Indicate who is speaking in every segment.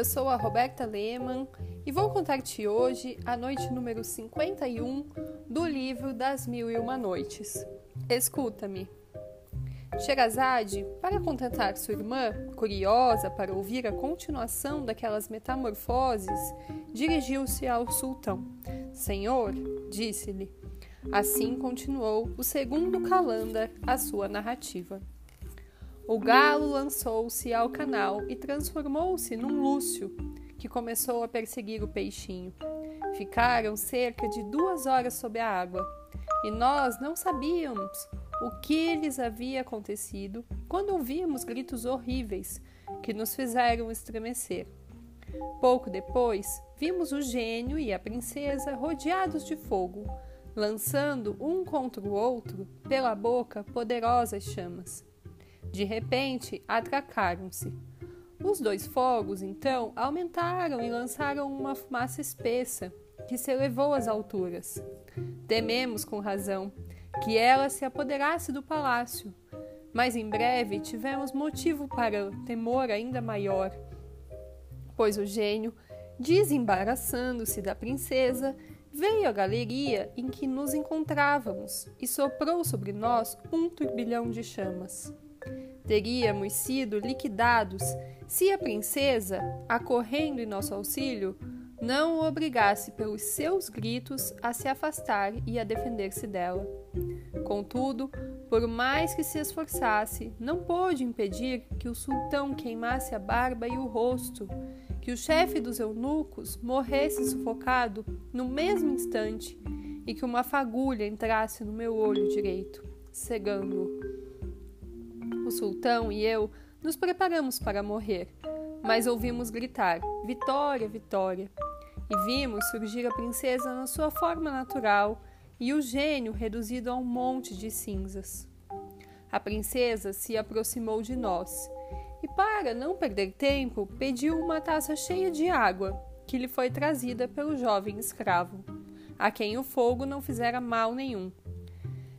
Speaker 1: Eu sou a Roberta Lehmann e vou contar-te hoje a noite número 51 do livro Das Mil e Uma Noites. Escuta-me. Sherazade, para contentar sua irmã, curiosa para ouvir a continuação daquelas metamorfoses, dirigiu-se ao sultão. Senhor, disse-lhe. Assim continuou o segundo calanda a sua narrativa. O galo lançou-se ao canal e transformou-se num lúcio, que começou a perseguir o peixinho. Ficaram cerca de duas horas sob a água, e nós não sabíamos o que lhes havia acontecido quando ouvimos gritos horríveis que nos fizeram estremecer. Pouco depois, vimos o gênio e a princesa rodeados de fogo, lançando um contra o outro pela boca poderosas chamas. De repente, atracaram-se. Os dois fogos, então, aumentaram e lançaram uma fumaça espessa que se elevou às alturas. Tememos, com razão, que ela se apoderasse do palácio, mas em breve tivemos motivo para temor ainda maior, pois o gênio, desembaraçando-se da princesa, veio à galeria em que nos encontrávamos e soprou sobre nós um turbilhão de chamas teríamos sido liquidados se a princesa, acorrendo em nosso auxílio, não o obrigasse pelos seus gritos a se afastar e a defender-se dela. Contudo, por mais que se esforçasse, não pôde impedir que o sultão queimasse a barba e o rosto, que o chefe dos eunucos morresse sufocado no mesmo instante e que uma fagulha entrasse no meu olho direito, cegando-o. Sultão e eu nos preparamos para morrer, mas ouvimos gritar: Vitória, Vitória! E vimos surgir a princesa na sua forma natural e o gênio reduzido a um monte de cinzas. A princesa se aproximou de nós e, para não perder tempo, pediu uma taça cheia de água que lhe foi trazida pelo jovem escravo, a quem o fogo não fizera mal nenhum.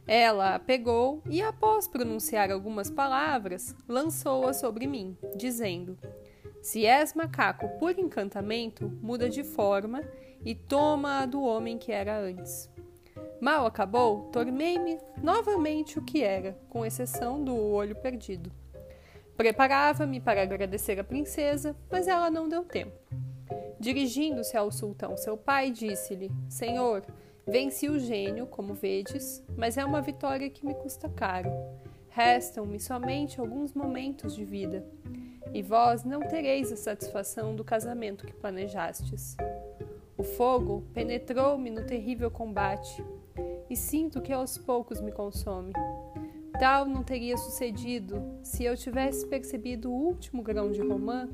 Speaker 1: Ela a pegou e, após pronunciar algumas palavras, lançou-a sobre mim, dizendo: Se és macaco por encantamento, muda de forma e toma a do homem que era antes. Mal acabou, tornei-me novamente o que era, com exceção do olho perdido. Preparava-me para agradecer a princesa, mas ela não deu tempo. Dirigindo-se ao sultão, seu pai, disse-lhe: Senhor, Venci o gênio, como vedes, mas é uma vitória que me custa caro. Restam-me somente alguns momentos de vida, e vós não tereis a satisfação do casamento que planejastes. O fogo penetrou-me no terrível combate, e sinto que aos poucos me consome. Tal não teria sucedido se eu tivesse percebido o último grão de romã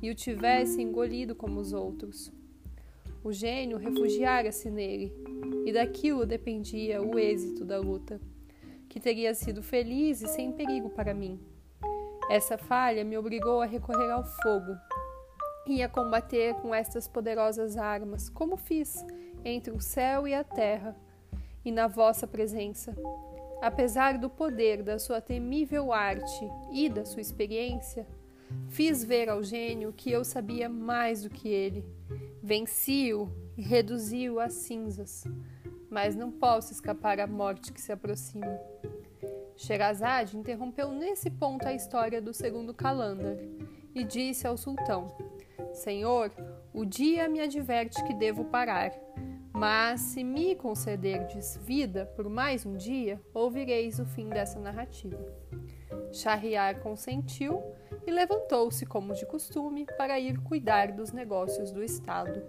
Speaker 1: e o tivesse engolido como os outros. O gênio refugiara-se nele, e daquilo dependia o êxito da luta, que teria sido feliz e sem perigo para mim. Essa falha me obrigou a recorrer ao fogo e a combater com estas poderosas armas, como fiz entre o céu e a terra, e na vossa presença. Apesar do poder da sua temível arte e da sua experiência, fiz ver ao gênio que eu sabia mais do que ele. Venci-o e reduzi-o a cinzas mas não posso escapar à morte que se aproxima. Sherazade interrompeu nesse ponto a história do segundo Calandar e disse ao sultão: Senhor, o dia me adverte que devo parar, mas se me concederdes vida por mais um dia, ouvireis o fim dessa narrativa. Shahriar consentiu e levantou-se, como de costume, para ir cuidar dos negócios do Estado.